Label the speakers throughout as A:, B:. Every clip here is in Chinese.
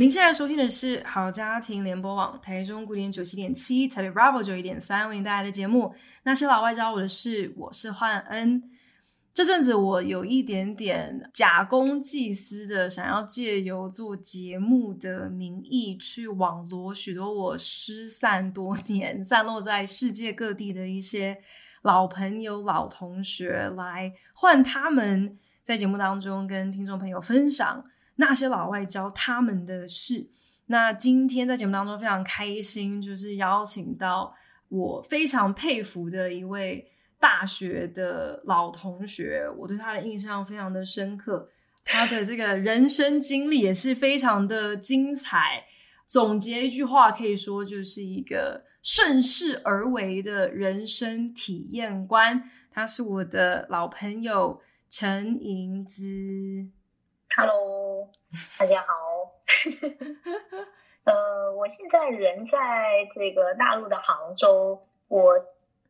A: 您现在收听的是好家庭联播网台中古典九七点七，台北 Bravo 九一点三为您带来的节目。那些老外教我的事，我是焕恩。这阵子我有一点点假公济私的，想要借由做节目的名义，去网罗许多我失散多年、散落在世界各地的一些老朋友、老同学，来换他们在节目当中跟听众朋友分享。那些老外教他们的事。那今天在节目当中非常开心，就是邀请到我非常佩服的一位大学的老同学，我对他的印象非常的深刻。他的这个人生经历也是非常的精彩。总结一句话，可以说就是一个顺势而为的人生体验观。他是我的老朋友陈盈姿。
B: Hello，大家好。呃，我现在人在这个大陆的杭州。我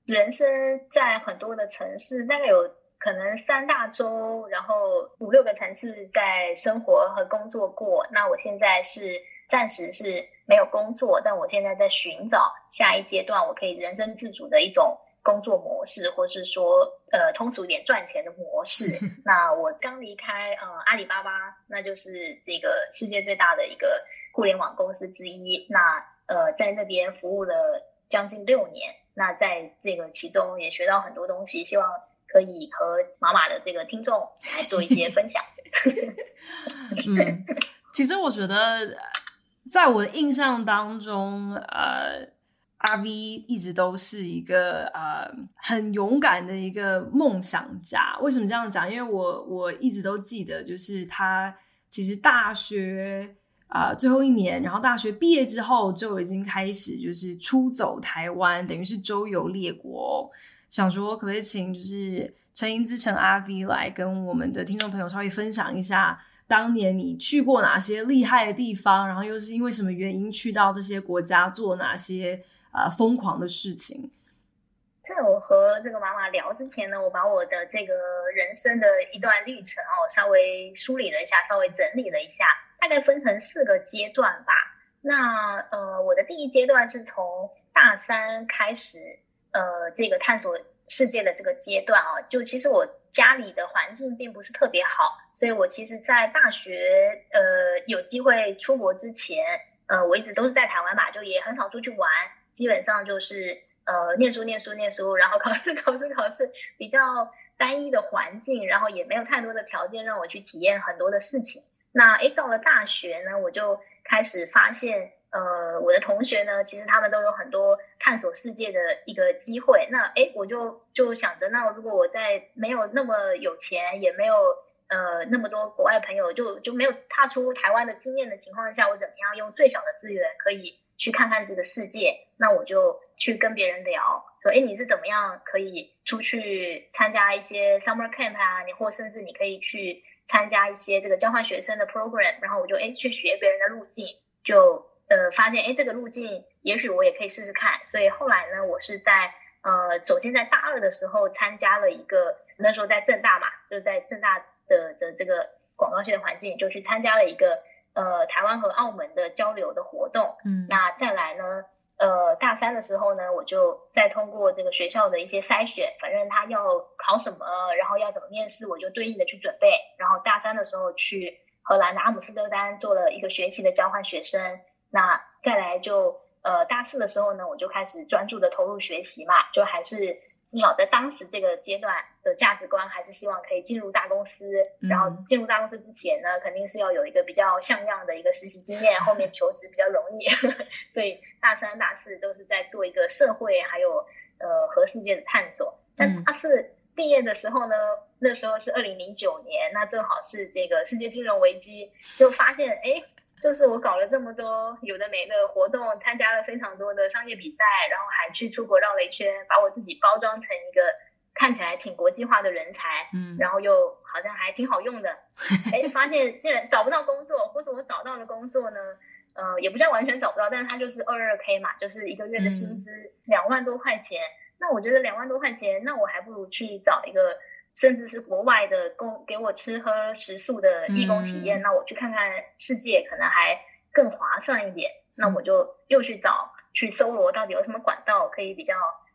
B: 人生在很多的城市，大概有可能三大洲，然后五六个城市在生活和工作过。那我现在是暂时是没有工作，但我现在在寻找下一阶段我可以人生自主的一种。工作模式，或是说，呃，通俗一点赚钱的模式。那我刚离开，呃，阿里巴巴，那就是这个世界最大的一个互联网公司之一。那，呃，在那边服务了将近六年。那在这个其中也学到很多东西，希望可以和马马的这个听众来做一些分享。
A: 嗯，其实我觉得，在我的印象当中，呃。阿 V 一直都是一个呃很勇敢的一个梦想家。为什么这样讲？因为我我一直都记得，就是他其实大学啊、最后一年，然后大学毕业之后就已经开始就是出走台湾，等于是周游列国。想说可不可以请就是陈盈姿陈阿 V 来跟我们的听众朋友稍微分享一下，当年你去过哪些厉害的地方，然后又是因为什么原因去到这些国家做哪些？啊，疯狂的事情。
B: 在我和这个妈妈聊之前呢，我把我的这个人生的一段历程哦，稍微梳理了一下，稍微整理了一下，大概分成四个阶段吧。那呃，我的第一阶段是从大三开始，呃，这个探索世界的这个阶段啊，就其实我家里的环境并不是特别好，所以我其实，在大学呃有机会出国之前，呃，我一直都是在台湾吧，就也很少出去玩。基本上就是呃念书念书念书，然后考试考试考试，比较单一的环境，然后也没有太多的条件让我去体验很多的事情。那诶到了大学呢，我就开始发现，呃我的同学呢，其实他们都有很多探索世界的一个机会。那诶我就就想着，那如果我在没有那么有钱，也没有呃那么多国外朋友，就就没有踏出台湾的经验的情况下，我怎么样用最小的资源可以去看看这个世界，那我就去跟别人聊，说，哎，你是怎么样可以出去参加一些 summer camp 啊？你或甚至你可以去参加一些这个交换学生的 program，然后我就哎去学别人的路径，就呃发现哎这个路径也许我也可以试试看。所以后来呢，我是在呃首先在大二的时候参加了一个，那时候在正大嘛，就在正大的的这个广告系的环境，就去参加了一个。呃，台湾和澳门的交流的活动，嗯，那再来呢，呃，大三的时候呢，我就再通过这个学校的一些筛选，反正他要考什么，然后要怎么面试，我就对应的去准备。然后大三的时候去荷兰的阿姆斯特丹做了一个学期的交换学生。那再来就呃大四的时候呢，我就开始专注的投入学习嘛，就还是。至少在当时这个阶段的价值观，还是希望可以进入大公司。然后进入大公司之前呢，肯定是要有一个比较像样的一个实习经验，后面求职比较容易。所以大三、大四都是在做一个社会还有呃和世界的探索。但大四毕业的时候呢，那时候是二零零九年，那正好是这个世界金融危机，就发现哎，就是我搞了这么多有的没的活动，参加了非常多的商业比赛，然后还去出国绕了一圈，把我自己包装成一个看起来挺国际化的人才，嗯，然后又好像还挺好用的，哎，发现竟然找不到工作，或者我找到了工作呢，呃，也不叫完全找不到，但是它就是二二 K 嘛，就是一个月的薪资两万多块钱，嗯，那我觉得两万多块钱，那我还不如去找一个。甚至是国外的工给我吃喝食宿的义工体验，嗯，那我去看看世界可能还更划算一点。那我就又去找去搜罗到底有什么管道可以比较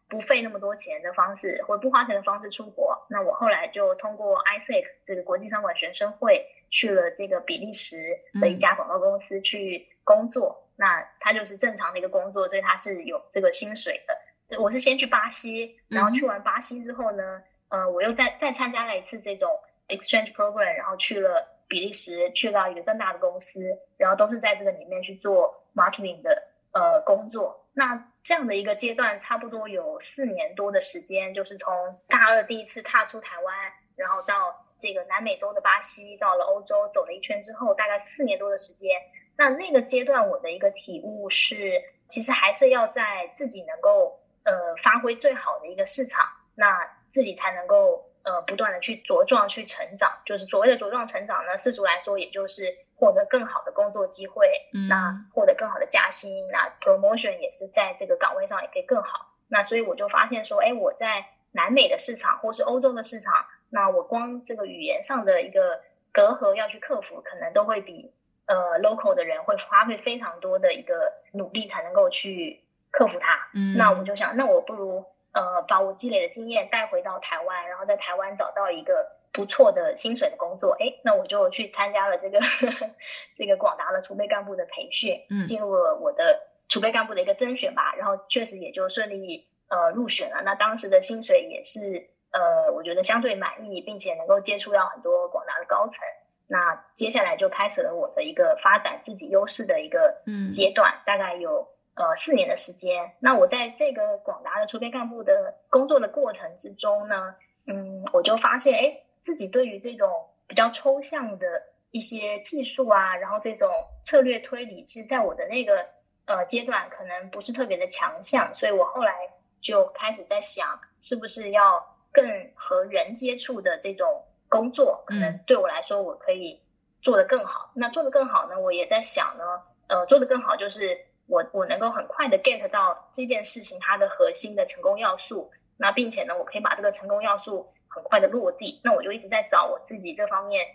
B: 不费那么多钱的方式，或不花钱的方式出国。那我后来就通过 ISEC 这个国际商管学生会去了这个比利时的一家广告公司去工作。嗯，那它就是正常的一个工作，所以它是有这个薪水的。我是先去巴西，然后去完巴西之后呢，嗯呃，我又再再参加了一次这种 exchange program，然后去了比利时，去到一个更大的公司，然后都是在这个里面去做 marketing 的呃工作。那这样的一个阶段，差不多有四年多的时间，就是从大二第一次踏出台湾，然后到这个南美洲的巴西，到了欧洲走了一圈之后，大概四年多的时间。那那个阶段，我的一个体悟是，其实还是要在自己能够呃发挥最好的一个市场。那自己才能够呃不断的去茁壮去成长，就是所谓的茁壮成长呢，世俗来说，也就是获得更好的工作机会，嗯，那获得更好的加薪，那 promotion 也是在这个岗位上也可以更好。那所以我就发现说，哎，我在南美的市场或是欧洲的市场，那我光这个语言上的一个隔阂要去克服，可能都会比呃 local 的人会花费非常多的一个努力才能够去克服它。嗯，那我就想，那我不如。呃，把我积累的经验带回到台湾，然后在台湾找到一个不错的薪水的工作，哎，那我就去参加了这个呵呵 这个广达的储备干部的培训，嗯，进入了我的储备干部的一个甄选吧，然后确实也就顺利呃入选了。那当时的薪水也是呃，我觉得相对满意，并且能够接触到很多广达的高层。那接下来就开始了我的一个发展自己优势的一个阶段，嗯，大概有。呃，四年的时间，那我在这个广达的储备干部的工作的过程之中呢，嗯，我就发现，哎，自己对于这种比较抽象的一些技术啊，然后这种策略推理，其实在我的那个呃阶段可能不是特别的强项，所以我后来就开始在想，是不是要更和人接触的这种工作，可能对我来说我可以做得更好。那做得更好呢，我也在想呢，呃，做得更好就是。我我能够很快的 get 到这件事情它的核心的成功要素，那并且呢，我可以把这个成功要素很快的落地，那我就一直在找我自己这方面，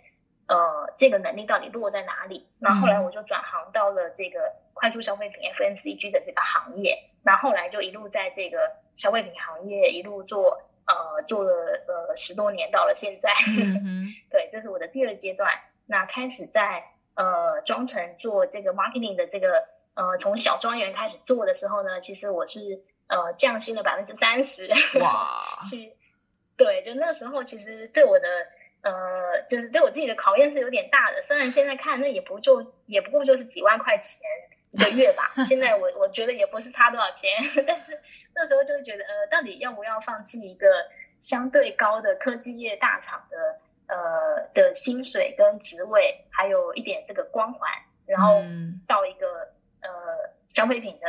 B: 呃，这个能力到底落在哪里？那后来我就转行到了这个快速消费品 FMCG 的这个行业，那后来就一路在这个消费品行业一路做，呃，做了呃十多年，到了现在，嗯、对，这是我的第二阶段。那开始在呃装成做这个 marketing 的这个。呃，从小庄园开始做的时候呢，其实我是呃降薪了百分之三十。哇！去，对，就那时候其实对我的呃，就是对我自己的考验是有点大的。虽然现在看那也不就也不过就是几万块钱一个月吧，现在我我觉得也不是差多少钱，但是那时候就会觉得呃，到底要不要放弃一个相对高的科技业大厂的呃的薪水跟职位，还有一点这个光环，然后到一个。消费品的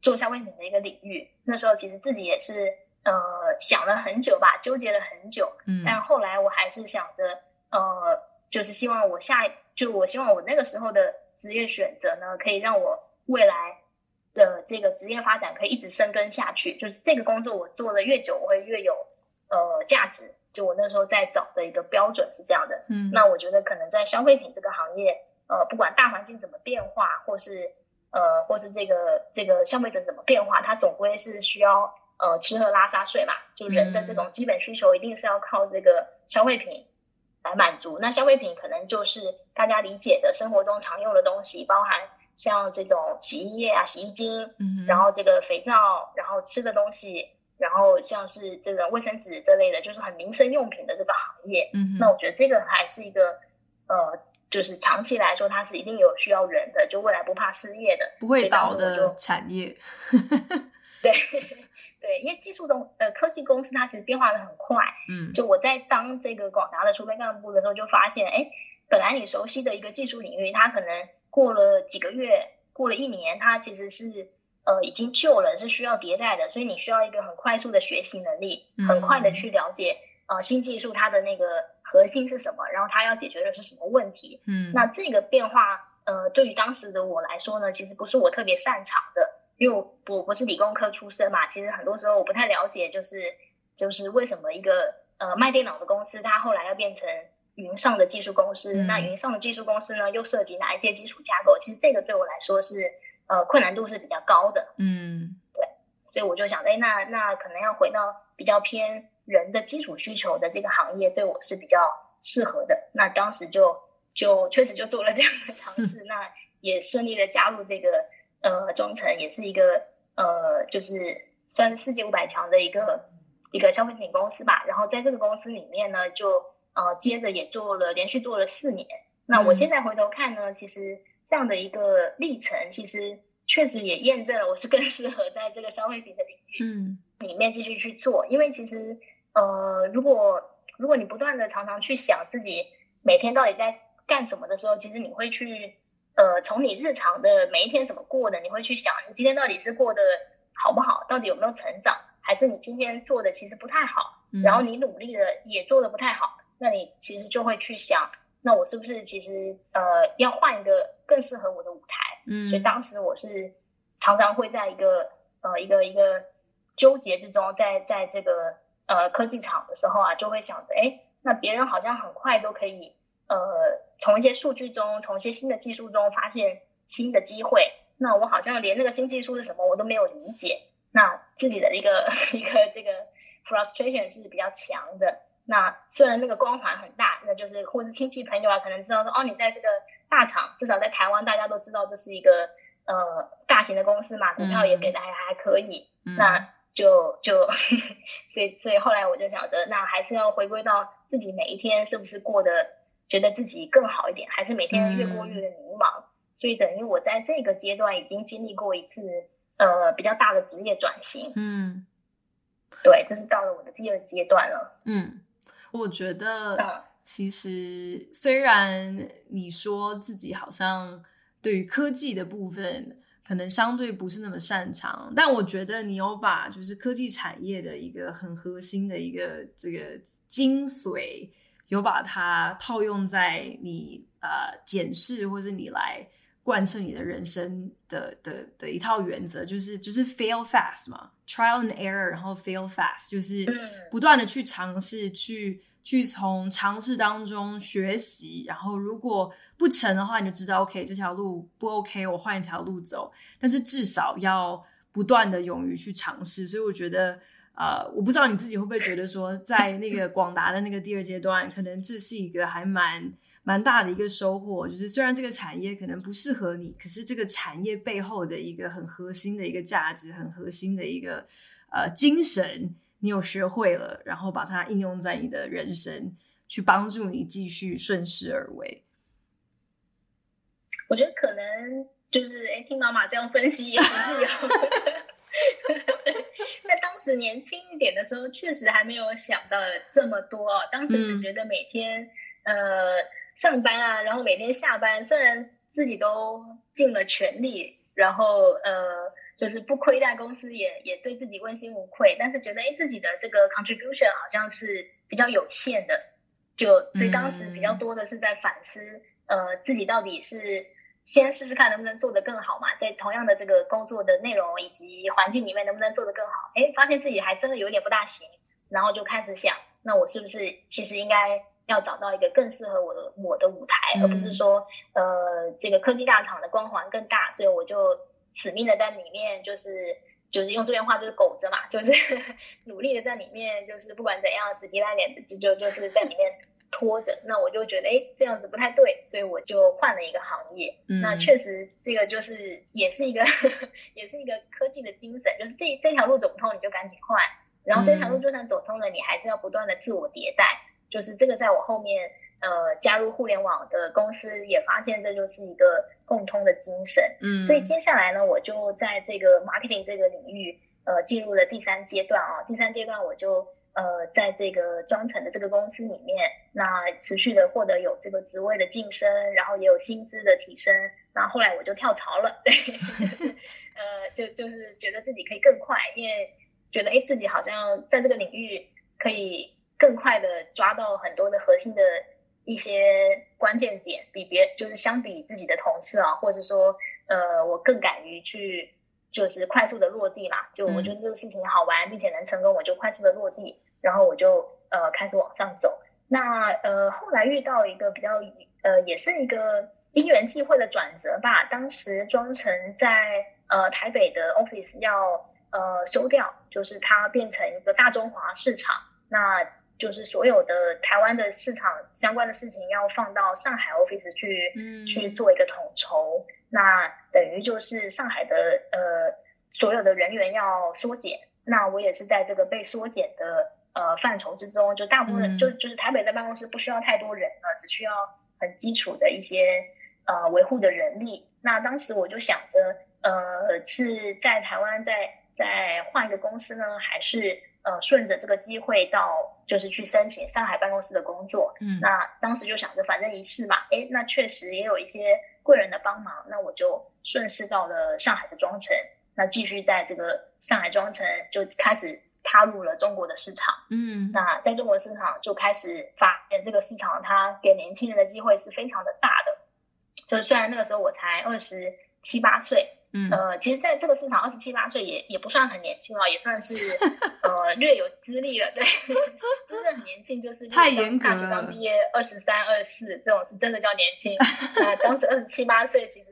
B: 做消费品的一个领域，那时候其实自己也是呃想了很久吧，纠结了很久。嗯，但后来我还是想着，呃，就是希望我下，就我希望我那个时候的职业选择呢，可以让我未来的这个职业发展可以一直深耕下去。就是这个工作我做的越久，我会越有呃价值。就我那时候在找的一个标准是这样的。嗯，那我觉得可能在消费品这个行业，呃，不管大环境怎么变化，或是呃，或是这个这个消费者怎么变化，它总归是需要呃吃喝拉撒睡嘛，就人的这种基本需求一定是要靠这个消费品来满足。那消费品可能就是大家理解的生活中常用的东西，包含像这种洗衣液啊、洗衣精，嗯，然后这个肥皂，然后吃的东西，然后像是这个卫生纸这类的，就是很民生用品的这个行业。嗯，那我觉得这个还是一个呃。就是长期来说，它是一定有需要人的，就未来不怕失业的，
A: 不会倒的产业。
B: 对对，因为技术东呃科技公司它其实变化的很快。嗯，就我在当这个广达的储备干部的时候，就发现，哎，本来你熟悉的一个技术领域，它可能过了几个月，过了一年，它其实是呃已经旧了，是需要迭代的，所以你需要一个很快速的学习能力，很快的去了解呃新技术它的那个核心是什么，然后它要解决的是什么问题。
A: 嗯，
B: 那这个变化呃对于当时的我来说呢，其实不是我特别擅长的，因为我我不是理工科出身嘛，其实很多时候我不太了解，就是就是为什么一个呃卖电脑的公司，它后来要变成。云上的技术公司，嗯、那云上的技术公司呢，又涉及哪一些基础架构？其实这个对我来说是呃困难度是比较高的。
A: 嗯，
B: 对，所以我就想，哎，那那可能要回到比较偏人的基础需求的这个行业，对我是比较适合的。那当时就就确实就做了这样的尝试，嗯、那也顺利的加入这个呃中层，也是一个呃就是算是世界五百强的一个一个消费品公司吧。然后在这个公司里面呢，就呃，接着也做了，连续做了四年。那我现在回头看呢，嗯、其实这样的一个历程，其实确实也验证了我是更适合在这个消费品的领域嗯里面继续去做。嗯、因为其实呃，如果如果你不断的常常去想自己每天到底在干什么的时候，其实你会去呃，从你日常的每一天怎么过的，你会去想你今天到底是过得好不好，到底有没有成长，还是你今天做的其实不太好，嗯、然后你努力的也做的不太好。那你其实就会去想，那我是不是其实呃要换一个更适合我的舞台？嗯，所以当时我是常常会在一个呃一个一个纠结之中，在在这个呃科技厂的时候啊，就会想着，哎，那别人好像很快都可以呃从一些数据中，从一些新的技术中发现新的机会，那我好像连那个新技术是什么我都没有理解，那自己的一个 一个这个 frustration 是比较强的。那虽然那个光环很大，那就是或者亲戚朋友啊，可能知道说哦，你在这个大厂，至少在台湾，大家都知道这是一个呃大型的公司嘛，股票也给的还还可以，嗯、那就就所以所以后来我就想着，那还是要回归到自己每一天是不是过得觉得自己更好一点，还是每天越过越迷茫，嗯、所以等于我在这个阶段已经经历过一次呃比较大的职业转型，
A: 嗯，
B: 对，这是到了我的第二阶段了，
A: 嗯。我觉得，其实虽然你说自己好像对于科技的部分可能相对不是那么擅长，但我觉得你有把就是科技产业的一个很核心的一个这个精髓，有把它套用在你呃检视或是你来贯彻你的人生的的的一套原则，就是就是 fail fast 嘛，trial and error，然后 fail fast，就是不断的去尝试，去去从尝试当中学习，然后如果不成的话，你就知道 OK 这条路不 OK，我换一条路走。但是至少要不断的勇于去尝试，所以我觉得，呃，我不知道你自己会不会觉得说，在那个广达的那个第二阶段，可能这是一个还蛮。蛮大的一个收获，就是虽然这个产业可能不适合你，可是这个产业背后的一个很核心的一个价值，很核心的一个呃精神，你有学会了，然后把它应用在你的人生，去帮助你继续顺势而为。
B: 我觉得可能就是哎，听妈妈这样分析也很自由。在当时年轻一点的时候，确实还没有想到这么多哦，当时只觉得每天、嗯、呃。上班啊，然后每天下班，虽然自己都尽了全力，然后呃，就是不亏待公司也，也也对自己问心无愧，但是觉得哎，自己的这个 contribution 好像是比较有限的，就所以当时比较多的是在反思，嗯、呃，自己到底是先试试看能不能做得更好嘛，在同样的这个工作的内容以及环境里面能不能做得更好，哎，发现自己还真的有点不大行，然后就开始想，那我是不是其实应该。要找到一个更适合我的我的舞台，嗯、而不是说，呃，这个科技大厂的光环更大，所以我就死命的在里面，就是就是用这边话就是苟着嘛，就是 努力的在里面，就是不管怎样死皮赖脸的就就就是在里面拖着。那我就觉得，哎，这样子不太对，所以我就换了一个行业。嗯、那确实，这个就是也是一个 也是一个科技的精神，就是这这条路走不通，你就赶紧换，然后这条路就算走通了，你还是要不断的自我迭代。就是这个，在我后面，呃，加入互联网的公司也发现，这就是一个共通的精神。嗯，所以接下来呢，我就在这个 marketing 这个领域，呃，进入了第三阶段啊。第三阶段，我就呃，在这个庄臣的这个公司里面，那持续的获得有这个职位的晋升，然后也有薪资的提升。然后后来我就跳槽了，对，就 是呃，就就是觉得自己可以更快，因为觉得哎，自己好像在这个领域可以更快的抓到很多的核心的一些关键点，比别就是相比自己的同事啊，或者说呃，我更敢于去。就是快速的落地嘛，就我觉得这个事情好玩，嗯、并且能成功，我就快速的落地，然后我就呃开始往上走。那呃后来遇到一个比较呃也是一个因缘际会的转折吧。当时庄臣在呃台北的 office 要呃收掉，就是它变成一个大中华市场，那就是所有的台湾的市场相关的事情要放到上海 office 去、嗯、去做一个统筹。那等于就是上海的呃所有的人员要缩减，那我也是在这个被缩减的呃范畴之中，就大部分、嗯、就就是台北的办公室不需要太多人了，只需要很基础的一些呃维护的人力。那当时我就想着，呃是在台湾再再换一个公司呢，还是呃顺着这个机会到就是去申请上海办公室的工作？嗯，那当时就想着反正一试嘛，诶，那确实也有一些。贵人的帮忙，那我就顺势到了上海的庄臣，那继续在这个上海庄臣就开始踏入了中国的市场。嗯，那在中国市场就开始发现这个市场它给年轻人的机会是非常的大的。就是虽然那个时候我才二十七八岁。嗯，呃，其实在这个市场，二十七八岁也也不算很年轻了，也算是呃略有资历了，对，真的很年轻，就是
A: 太严格了。
B: 大学刚毕业二十三、二十四这种是真的叫年轻。那当时二十七八岁，其实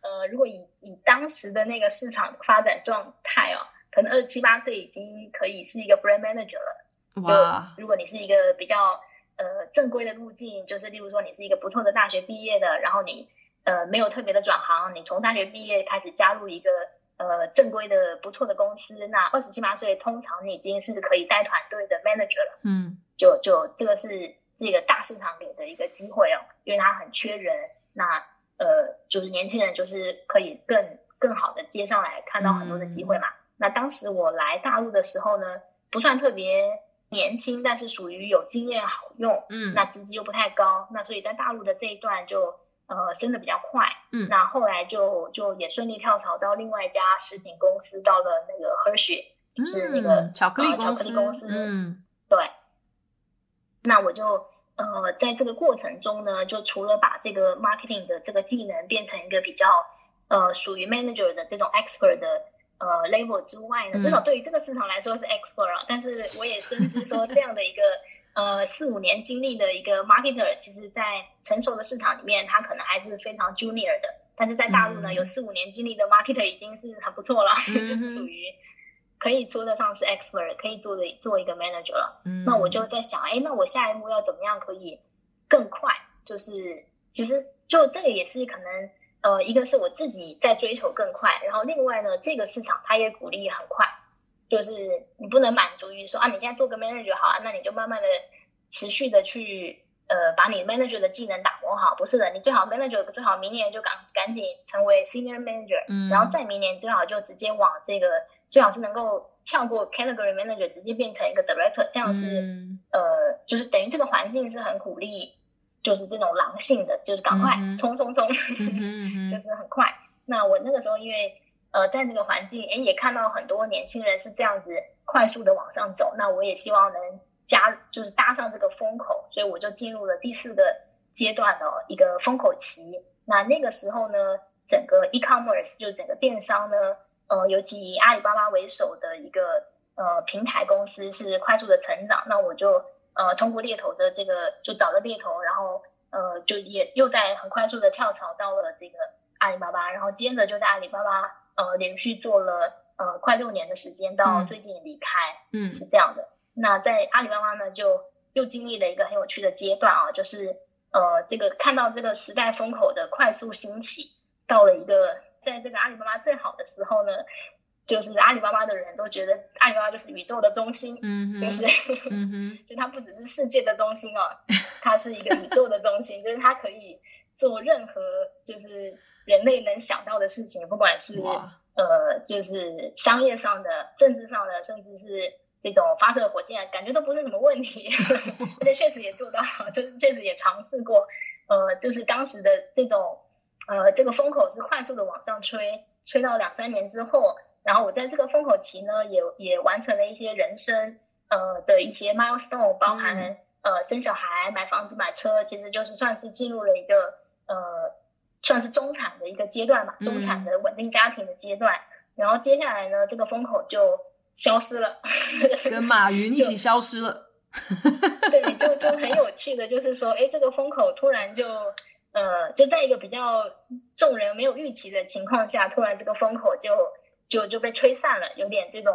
B: 呃，如果以以当时的那个市场发展状态哦，可能二十七八岁已经可以是一个 brand manager 了。哇！如果你是一个比较呃正规的路径，就是例如说你是一个不错的大学毕业的，然后你。呃，没有特别的转行，你从大学毕业开始加入一个呃正规的不错的公司，那二十七八岁通常你已经是可以带团队的 manager 了。嗯，就就这个是这个大市场给的一个机会哦，因为它很缺人，那呃就是年轻人就是可以更更好的接上来看到很多的机会嘛。嗯、那当时我来大陆的时候呢，不算特别年轻，但是属于有经验好用，嗯，那资级又不太高，那所以在大陆的这一段就。呃，升的比较快，嗯，那后来就就也顺利跳槽到另外一家食品公司，到了那个 Hershey，就是那个、
A: 嗯、巧克力
B: 巧克力公司，嗯，对。那我就呃，在这个过程中呢，就除了把这个 marketing 的这个技能变成一个比较呃属于 manager 的这种 expert 的呃 level 之外呢，至少对于这个市场来说是 expert 啊，但是我也深知说这样的一个。呃，四五年经历的一个 marketer，其实，在成熟的市场里面，他可能还是非常 junior 的。但是在大陆呢，嗯、有四五年经历的 marketer 已经是很不错了，嗯、就是属于可以说得上是 expert，可以做的做一个 manager 了。嗯、那我就在想，哎，那我下一步要怎么样可以更快？就是其实就这个也是可能，呃，一个是我自己在追求更快，然后另外呢，这个市场它也鼓励很快。就是你不能满足于说啊，你现在做个 manager 好啊，那你就慢慢的持续的去呃把你 manager 的技能打磨好，不是的，你最好 manager 最好明年就赶赶紧成为 senior manager，嗯，然后再明年最好就直接往这个最好是能够跳过 category manager，直接变成一个 director，这样是、嗯、呃就是等于这个环境是很鼓励，就是这种狼性的，就是赶快冲冲冲，就是很快。那我那个时候因为。呃，在那个环境，诶，也看到很多年轻人是这样子快速的往上走。那我也希望能加，就是搭上这个风口，所以我就进入了第四个阶段的一个风口期。那那个时候呢，整个 e-commerce 就整个电商呢，呃，尤其以阿里巴巴为首的一个呃平台公司是快速的成长。那我就呃通过猎头的这个就找了猎头，然后呃就也又在很快速的跳槽到了这个阿里巴巴，然后接着就在阿里巴巴。呃，连续做了呃快六年的时间，到最近离开，嗯，是这样的。那在阿里巴巴呢，就又经历了一个很有趣的阶段啊，就是呃这个看到这个时代风口的快速兴起，到了一个在这个阿里巴巴最好的时候呢，就是阿里巴巴的人都觉得阿里巴巴就是宇宙的中心，嗯哼，就是，嗯，就它不只是世界的中心哦，它是一个宇宙的中心，就是它可以做任何就是。人类能想到的事情，不管是呃，就是商业上的、政治上的，甚至是这种发射火箭，感觉都不是什么问题，而且确实也做到，就是确实也尝试过，呃，就是当时的这种呃这个风口是快速的往上吹，吹到两三年之后，然后我在这个风口期呢，也也完成了一些人生呃的一些 milestone，包含、嗯、呃生小孩、买房子、买车，其实就是算是进入了一个呃算是中产的一个阶段吧，中产的稳定家庭的阶段，嗯、然后接下来呢，这个风口就。消失了，
A: 跟马云一起消失了。
B: 对，就就很有趣的，就是说，哎，这个风口突然就，呃，就在一个比较众人没有预期的情况下，突然这个风口就就就被吹散了，有点这种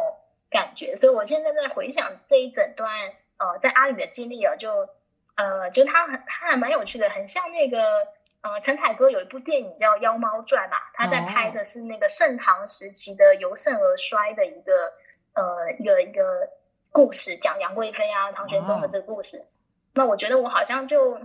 B: 感觉。所以我现在在回想这一整段，呃，在阿里的经历啊，就呃，就他很他还蛮有趣的，很像那个呃，陈凯歌有一部电影叫《妖猫传》嘛，他在拍的是那个盛唐时期的由盛而衰的一个。呃，一个一个故事，讲杨贵妃啊、唐玄宗的这个故事。Oh. 那我觉得我好像就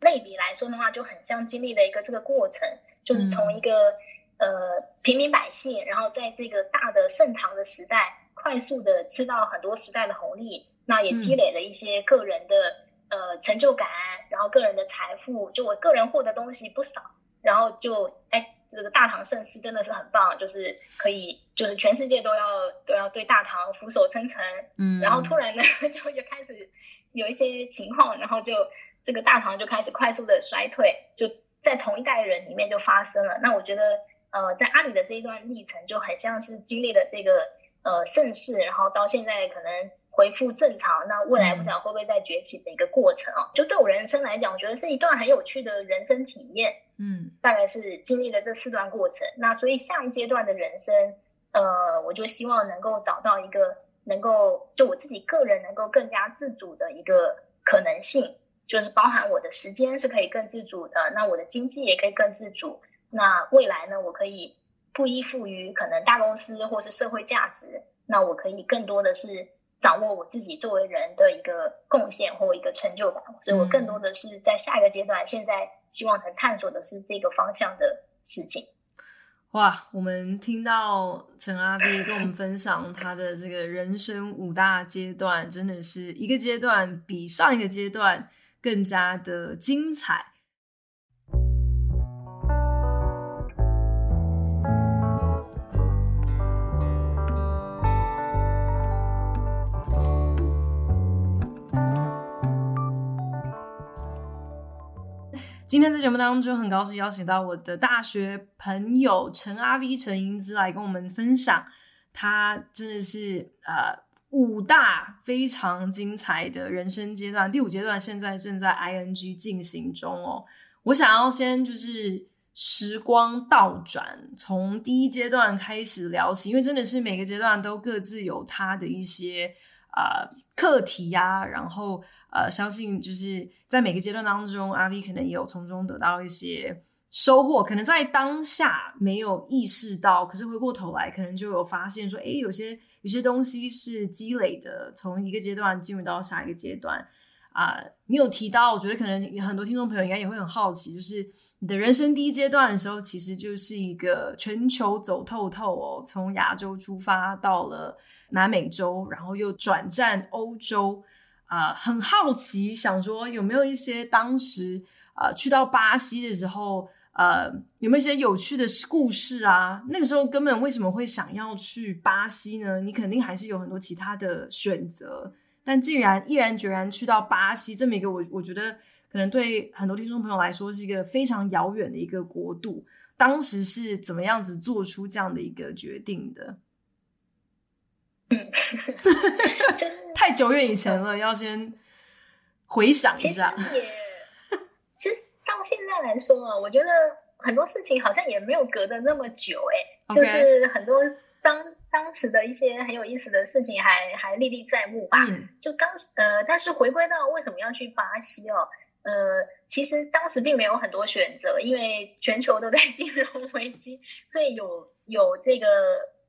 B: 类比来说的话，就很像经历了一个这个过程，就是从一个、嗯、呃平民百姓，然后在这个大的盛唐的时代，快速的吃到很多时代的红利，那也积累了一些个人的、嗯、呃成就感，然后个人的财富，就我个人获得东西不少，然后就哎。这个大唐盛世真的是很棒，就是可以，就是全世界都要都要对大唐俯首称臣。嗯，然后突然呢，就就开始有一些情况，然后就这个大唐就开始快速的衰退，就在同一代人里面就发生了。那我觉得，呃，在阿里的这一段历程就很像是经历了这个呃盛世，然后到现在可能恢复正常，那未来不晓得会不会再崛起的一个过程啊？就对我人生来讲，我觉得是一段很有趣的人生体验。嗯，大概是经历了这四段过程，那所以下一阶段的人生，呃，我就希望能够找到一个能够就我自己个人能够更加自主的一个可能性，就是包含我的时间是可以更自主的，那我的经济也可以更自主，那未来呢，我可以不依附于可能大公司或是社会价值，那我可以更多的是。掌握我自己作为人的一个贡献或一个成就感，所以我更多的是在下一个阶段，嗯、现在希望能探索的是这个方向的事情。
A: 哇，我们听到陈阿 V 跟我们分享他的这个人生五大阶段，真的是一个阶段比上一个阶段更加的精彩。今天在节目当中，很高兴邀请到我的大学朋友陈阿 V 陈英姿来跟我们分享，他真的是呃五大非常精彩的人生阶段，第五阶段现在正在 ing 进行中哦。我想要先就是时光倒转，从第一阶段开始聊起，因为真的是每个阶段都各自有他的一些呃课题呀、然后。呃，相信就是在每个阶段当中，阿 V 可能也有从中得到一些收获。可能在当下没有意识到，可是回过头来，可能就有发现说，哎，有些有些东西是积累的，从一个阶段进入到下一个阶段。啊、你有提到，我觉得可能很多听众朋友应该也会很好奇，就是你的人生第一阶段的时候，其实就是一个全球走透透哦，从亚洲出发到了南美洲，然后又转战欧洲。啊、很好奇，想说有没有一些当时啊、去到巴西的时候，呃，有没有一些有趣的故事啊？那个时候根本为什么会想要去巴西呢？你肯定还是有很多其他的选择，但既然毅然决然去到巴西这么一个我我觉得可能对很多听众朋友来说是一个非常遥远的一个国度，当时是怎么样子做出这样的一个决定的？
B: 嗯，
A: 太久远以前了，要先回想一下。
B: 其实也，其实到现在来说啊，我觉得很多事情好像也没有隔得那么久哎.就是很多当当时的一些很有意思的事情还还历历在目吧。嗯、就当时呃，但是回归到为什么要去巴西哦，呃，其实当时并没有很多选择，因为全球都在金融危机，所以有有这个。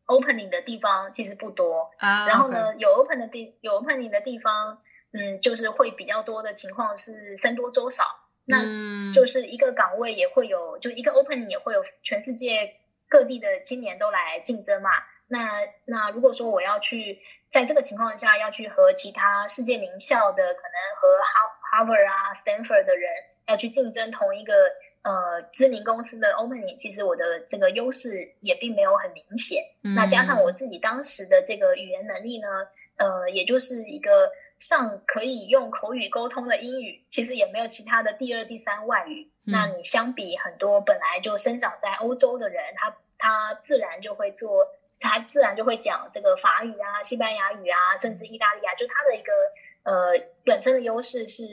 B: Opening 的地方其实不多，ah, okay. 然后呢，有 open 的地有 opening 的地方，嗯，就是会比较多的情况是僧多粥少，那就是一个岗位也会有，就一个 opening 也会有全世界各地的青年都来竞争嘛，那那如果说我要去在这个情况下要去和其他世界名校的，可能和哈 Harvard 啊、Stanford 的人要去竞争同一个呃知名公司的 opening，其实我的这个优势也并没有很明显。嗯、那加上我自己当时的这个语言能力呢，呃，也就是一个上可以用口语沟通的英语，其实也没有其他的第二、第三外语。嗯、那你相比很多本来就生长在欧洲的人，他他自然就会做。他自然就会讲这个法语啊、西班牙语啊，甚至意大利啊，就他的一个呃本身的优势是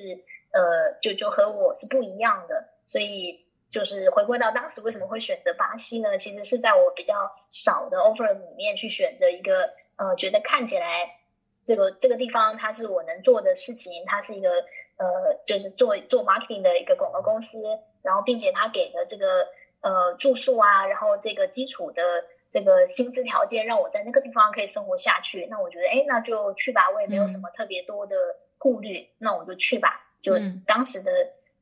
B: 呃就就和我是不一样的，所以就是回归到当时为什么会选择巴西呢？其实是在我比较少的 offer 里面去选择一个呃觉得看起来这个这个地方它是我能做的事情，它是一个呃就是做做 marketing 的一个广告公司，然后并且它给的这个呃住宿啊，然后这个基础的。这个薪资条件让我在那个地方可以生活下去，那我觉得，哎，那就去吧，我也没有什么特别多的顾虑，嗯、那我就去吧。就当时的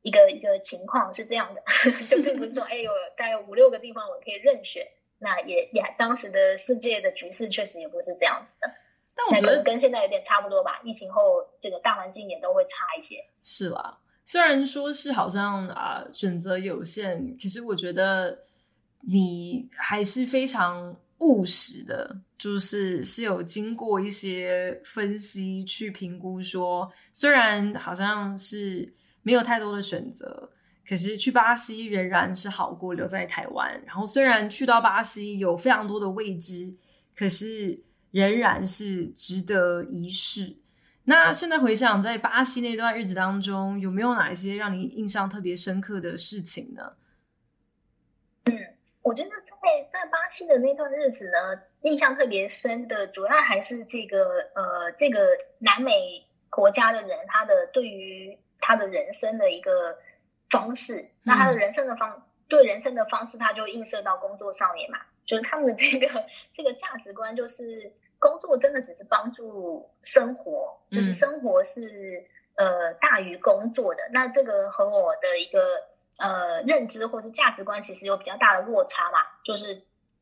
B: 一个、嗯、一个情况是这样的，就并不是说，哎，有大概五六个地方我可以任选，那也也当时的世界的局势确实也不是这样子的。但我觉得跟现在有点差不多吧，疫情后这个大环境也都会差一些。
A: 是啦，虽然说是好像啊、呃、选择有限，可是我觉得。你还是非常务实的，就是是有经过一些分析去评估说，虽然好像是没有太多的选择，可是去巴西仍然是好过留在台湾。然后虽然去到巴西有非常多的未知，可是仍然是值得一试。那现在回想在巴西那段日子当中，有没有哪一些让你印象特别深刻的事情呢？
B: 嗯我觉得在在巴西的那段日子呢，印象特别深的，主要还是这个呃，这个南美国家的人，他的对于他的人生的一个方式，那他的人生的方、嗯、对人生的方式，他就映射到工作上面嘛，就是他们的这个这个价值观，就是工作真的只是帮助生活，就是生活是、嗯、呃大于工作的。那这个和我的一个。呃，认知或是价值观其实有比较大的落差嘛，就是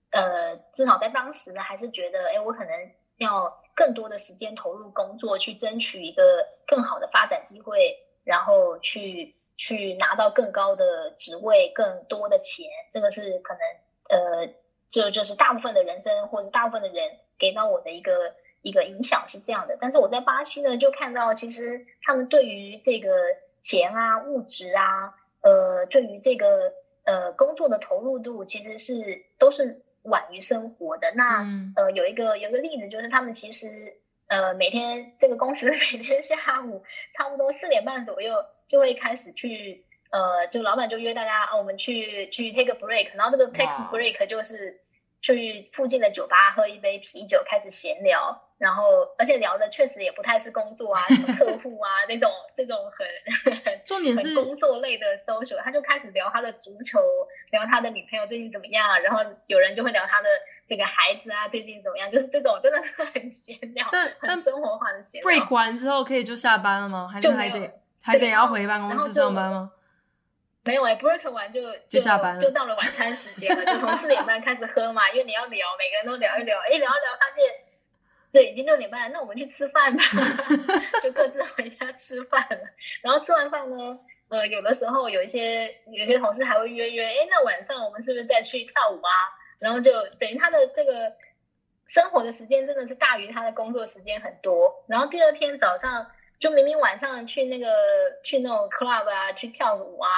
B: 呃，至少在当时呢，还是觉得，哎，我可能要更多的时间投入工作，去争取一个更好的发展机会，然后去去拿到更高的职位、更多的钱，这个是可能呃，就就是大部分的人生或是大部分的人给到我的一个一个影响是这样的。但是我在巴西呢，就看到其实他们对于这个钱啊、物质啊。呃，对于这个呃工作的投入度，其实是都是晚于生活的。那、嗯、呃有一个有一个例子，就是他们其实呃每天这个公司 每天下午差不多四点半左右就会开始去呃，就老板就约大家哦，我们去去 take a break，然后这个 take a break 就是去附近的酒吧喝一杯啤酒，开始闲聊。然后，而且聊的确实也不太是工作啊，什么客户啊 那种这种很
A: 重点是
B: 工作类的 social，他就开始聊他的足球，聊他的女朋友最近怎么样，然后有人就会聊他的这个孩子啊最近怎么样，就是这种真的是很闲聊，但很生活化的闲聊。
A: break 完之后可以就下班了吗？还是还得还得要回办公室上班吗？
B: 没有哎，break 完就就，就下班了，就到了晚餐时间了，就从四点半开始喝嘛，因为你要聊，每个人都聊一聊，哎，聊一聊发现。对，已经六点半了，那我们去吃饭吧，就各自回家吃饭了。然后吃完饭呢，呃，有的时候有一些有些同事还会约约，哎，那晚上我们是不是再去跳舞啊？然后就等于他的这个生活的时间真的是大于他的工作时间很多。然后第二天早上，就明明晚上去那个去那种 club 啊，去跳舞啊，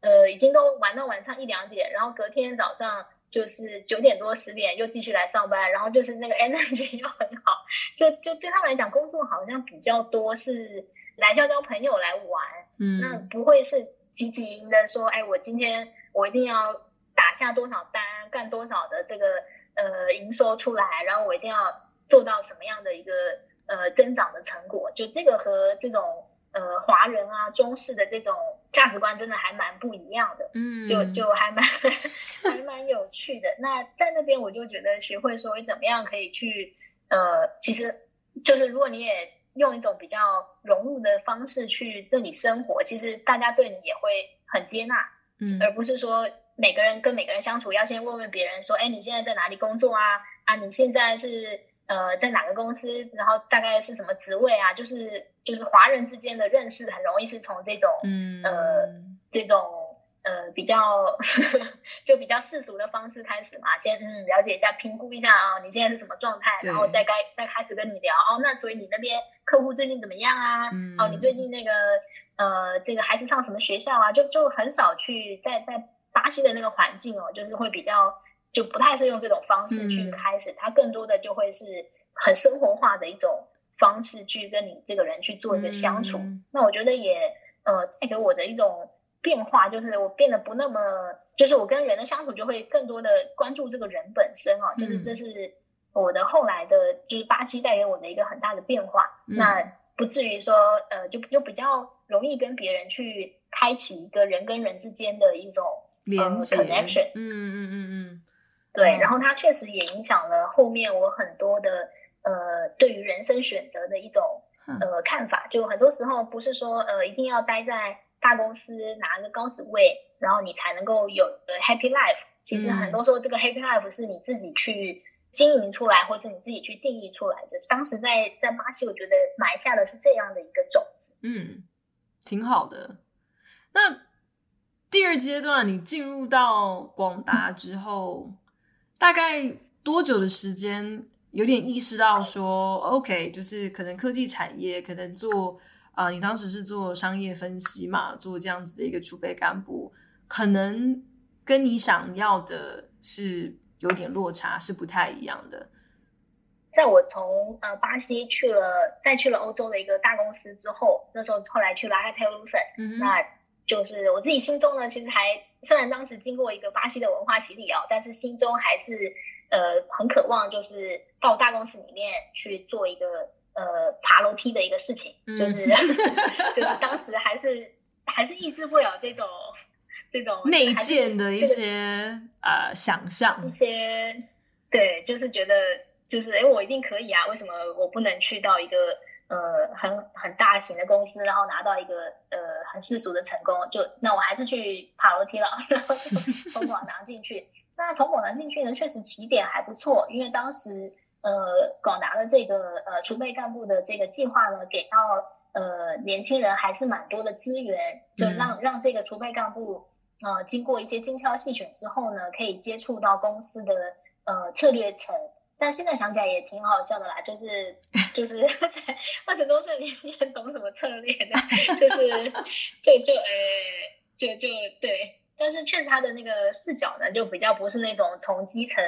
B: 呃，已经都玩到晚上一两点，然后隔天早上。就是九点多十点又继续来上班，然后就是那个 energy 又很好，就就对他们来讲，工作好像比较多是来交交朋友来玩，嗯，那不会是积极营的说，哎，我今天我一定要打下多少单，干多少的这个呃营收出来，然后我一定要做到什么样的一个呃增长的成果，就这个和这种。呃，华人啊，中式的这种价值观真的还蛮不一样的，嗯，就就还蛮 还蛮有趣的。那在那边我就觉得学会说怎么样可以去，呃，其实就是如果你也用一种比较融入的方式去对你生活，其实大家对你也会很接纳，嗯，而不是说每个人跟每个人相处要先问问别人说，哎，你现在在哪里工作啊？啊，你现在是呃在哪个公司，然后大概是什么职位啊？就是就是华人之间的认识很容易是从这种嗯呃这种。呃，比较呵呵 就比较世俗的方式开始嘛，先嗯了解一下，评估一下啊，你现在是什么状态，然后再该再开始跟你聊哦。那所以你那边客户最近怎么样啊？嗯、哦，你最近那个呃，这个孩子上什么学校啊？就就很少去在在巴西的那个环境哦，就是会比较就不太是用这种方式去开始，他、嗯、更多的就会是很生活化的一种方式去跟你这个人去做一个相处。嗯、那我觉得也呃带给我的一种。变化就是我变得不那么，就是我跟人的相处就会更多的关注这个人本身啊，就是这是我的后来的，就是巴西带给我的一个很大的变化。嗯、那不至于说，呃，就就比较容易跟别人去开启一个人跟人之间的一种连接、呃、connection。嗯嗯嗯嗯，对。然后它确实也影响了后面我很多的呃，对于人生选择的一种呃看法。就很多时候不是说呃一定要待在。大公司拿个高职位，然后你才能够有个 happy life。其实很多时候，这个 happy life 是你自己去经营出来，或是你自己去定义出来的。当时在在巴西，我觉得埋下的是这样的一个种子。
A: 嗯，挺好的。那第二阶段，你进入到广达之后，大概多久的时间？有点意识到说，OK，就是可能科技产业可能做。啊、呃，你当时是做商业分析嘛，做这样子的一个储备干部，可能跟你想要的是有点落差，是不太一样的。
B: 在我从呃巴西去了，再去了欧洲的一个大公司之后，那时候后来去了 Alcatel-Lucent，嗯，那就是我自己心中呢，其实还虽然当时经过一个巴西的文化洗礼哦，但是心中还是呃很渴望，就是到大公司里面去做一个。呃，爬楼梯的一个事情，嗯、就是 就是当时还是还是抑制不了这种这种
A: 内建的一些、
B: 这个、
A: 呃想象，
B: 一些对，就是觉得就是哎，我一定可以啊，为什么我不能去到一个呃很很大型的公司，然后拿到一个呃很世俗的成功？就那我还是去爬楼梯了，然后就 从广达进去。那从广达进去呢，确实起点还不错，因为当时。呃，广达的这个呃储备干部的这个计划呢，给到呃年轻人还是蛮多的资源，就让让这个储备干部呃经过一些精挑细选之后呢，可以接触到公司的呃策略层。但现在想起来也挺好笑的啦，就是就是 二十多岁年轻人懂什么策略的，就是 就就呃就就对，但是确实他的那个视角呢，就比较不是那种从基层。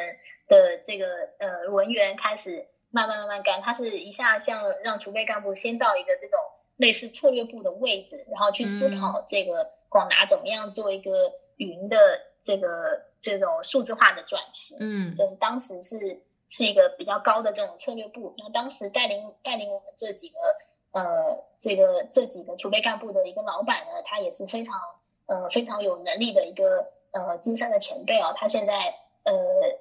B: 的这个呃文员开始慢慢慢慢干，他是一下像让储备干部先到一个这种类似策略部的位置，然后去思考这个广达怎么样做一个云的这个这种数字化的转型。嗯，就是当时是是一个比较高的这种策略部，那当时带领带领我们这几个呃这个这几个储备干部的一个老板呢，他也是非常呃非常有能力的一个呃资深的前辈哦，他现在。呃，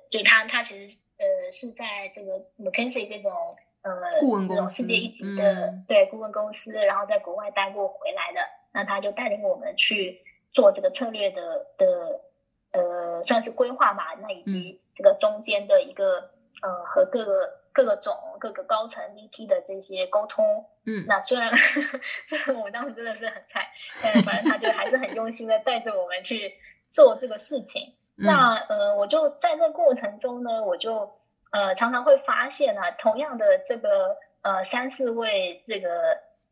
B: 就他，他其实呃是在这个 McKinsey 这种呃顾问这种世界一级的、嗯、对顾问公司，然后在国外待过回来的，那他就带领我们去做这个策略的的呃算是规划嘛，那以及这个中间的一个呃和各个各个总各个高层 VP 的这些沟通，嗯，那虽然 虽然我们当时真的是很菜，但反正他就还是很用心的带着我们去做这个事情。那呃，我就在这过程中呢，我就呃常常会发现啊，同样的这个呃三四位这个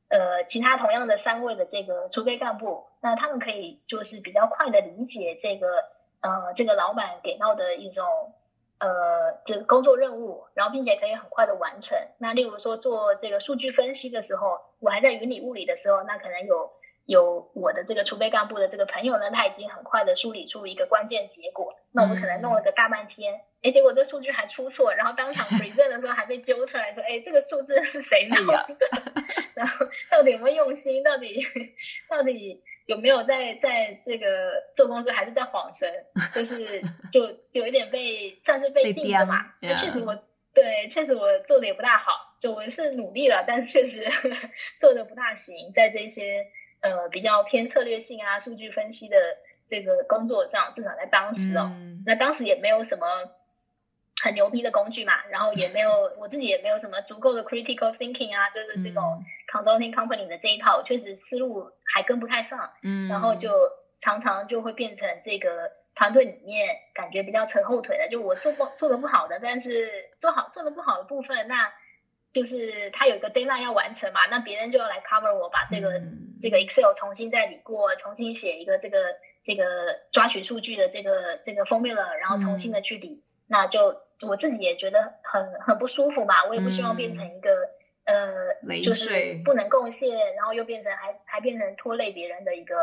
B: 呃其他同样的三位的这个储备干部，那他们可以就是比较快的理解这个呃这个老板给到的一种呃这个工作任务，然后并且可以很快的完成。那例如说做这个数据分析的时候，我还在云里雾里的时候，那可能有。有我的这个储备干部的这个朋友呢，他已经很快的梳理出一个关键结果。那我们可能弄了个大半天，哎、嗯，结果这数据还出错，然后当场 present 的时候还被揪出来说，哎，这个数字是谁弄的？然后到底有没有用心？到底到底有没有在在这个做工作，还是在晃神？就是就有一点被算是被定的嘛。那确实我对，确实我做的也不大好。就我是努力了，但是确实 做的不大行，在这些。呃，比较偏策略性啊，数据分析的这个工作上，至少在当时哦，嗯、那当时也没有什么很牛逼的工具嘛，然后也没有 我自己也没有什么足够的 critical thinking 啊，就是这种 consulting company 的这一套，确实思路还跟不太上，
A: 嗯，
B: 然后就常常就会变成这个团队里面感觉比较扯后腿的，就我做不做的不好的，但是做好做的不好的部分，那就是他有一个 deadline 要完成嘛，那别人就要来 cover 我，把这个、嗯、这个 Excel 重新再理过，重新写一个这个这个抓取数据的这个这个 formula，然后重新的去理，嗯、那就我自己也觉得很很不舒服嘛，我也不希望变成一个、嗯、呃，就是不能贡献，然后又变成还还变成拖累别人的一个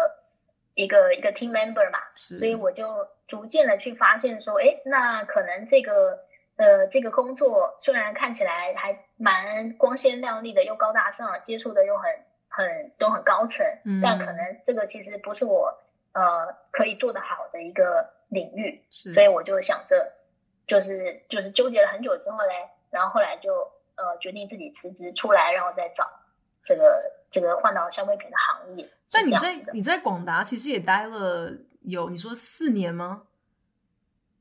B: 一个一个 team member 嘛，所以我就逐渐的去发现说，哎，那可能这个。呃，这个工作虽然看起来还蛮光鲜亮丽的，又高大上，接触的又很很都很高层，嗯，但可能这个其实不是我呃可以做得好的一个领域，是，所以我就想着，就是就是纠结了很久之后嘞，然后后来就呃决定自己辞职出来，然后再找这个这个换到消费品的行业。
A: 但你在你在广达其实也待了有你说四年吗？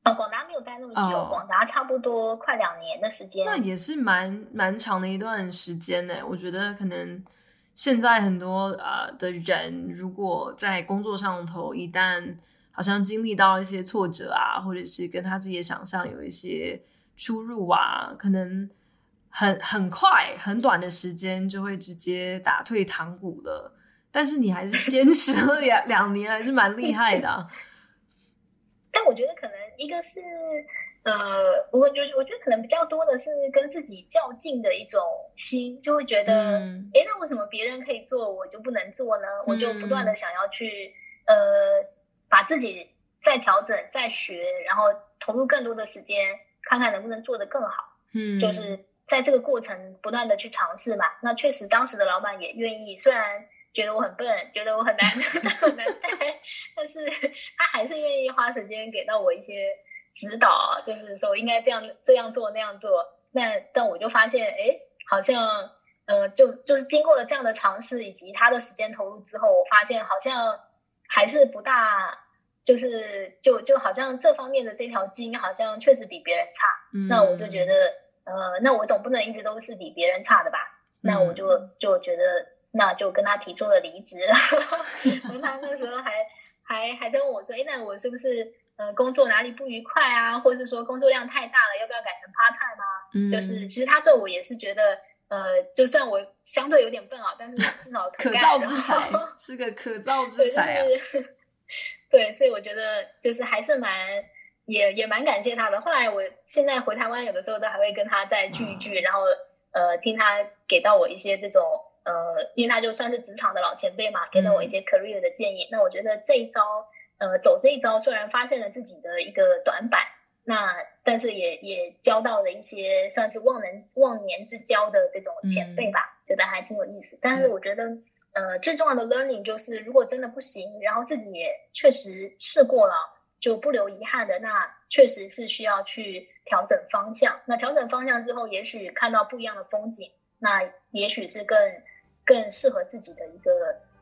B: 哦，广达没有待那么久，哦、广达差不多快两年的时间。
A: 那也是蛮蛮长的一段时间呢。我觉得可能现在很多啊、呃、的人，如果在工作上头一旦好像经历到一些挫折啊，或者是跟他自己的想象有一些出入啊，可能很很快很短的时间就会直接打退堂鼓了。但是你还是坚持了两两年，还是蛮厉害的、啊。
B: 但我觉得可能一个是，呃，我觉我觉得可能比较多的是跟自己较劲的一种心，就会觉得，哎、嗯，那为什么别人可以做，我就不能做呢？嗯、我就不断的想要去，呃，把自己再调整、再学，然后投入更多的时间，看看能不能做得更好。嗯，就是在这个过程不断的去尝试嘛。那确实当时的老板也愿意，虽然。觉得我很笨，觉得我很难，很难带，但是 他还是愿意花时间给到我一些指导，就是说应该这样这样做那样做。那但我就发现，哎，好像，呃，就就是经过了这样的尝试以及他的时间投入之后，我发现好像还是不大，就是就就好像这方面的这条基因好像确实比别人差。嗯。那我就觉得，呃，那我总不能一直都是比别人差的吧？那我就就觉得。那就跟他提出了离职，然后他那时候还还还在问我说：“哎，那我是不是呃工作哪里不愉快啊？或者是说工作量太大了，要不要改成 part time 啊？”嗯，就是其实他对我也是觉得，呃，就算我相对有点笨啊，但是至少可，
A: 可造之才，是个可造之才啊。
B: 对，对，所以我觉得就是还是蛮也也蛮感谢他的。后来我现在回台湾，有的时候都还会跟他再聚一聚，嗯、然后呃听他给到我一些这种。呃，因为他就算是职场的老前辈嘛，给了我一些 career 的建议。嗯、那我觉得这一招，呃，走这一招，虽然发现了自己的一个短板，那但是也也交到了一些算是忘能忘年之交的这种前辈吧，嗯、觉得还挺有意思。但是我觉得，呃，最重要的 learning 就是，如果真的不行，然后自己也确实试过了，就不留遗憾的，那确实是需要去调整方向。那调整方向之后，也许看到不一样的风景，那也许是更。更适合自己的一个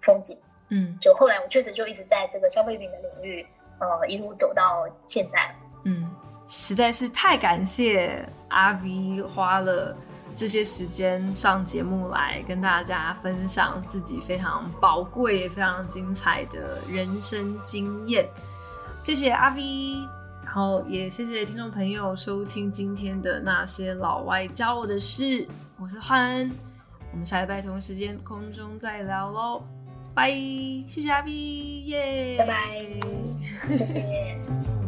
B: 风景，嗯，就后来我确实就一直在这个消费品的领域，呃，一路走到现在，
A: 嗯，实在是太感谢阿 V 花了这些时间上节目来跟大家分享自己非常宝贵非常精彩的人生经验，谢谢阿 V，然后也谢谢听众朋友收听今天的那些老外教我的事，我是焕恩。我们下礼拜同一时间空中再聊喽，拜！谢谢阿 B，耶！
B: 拜拜，谢谢。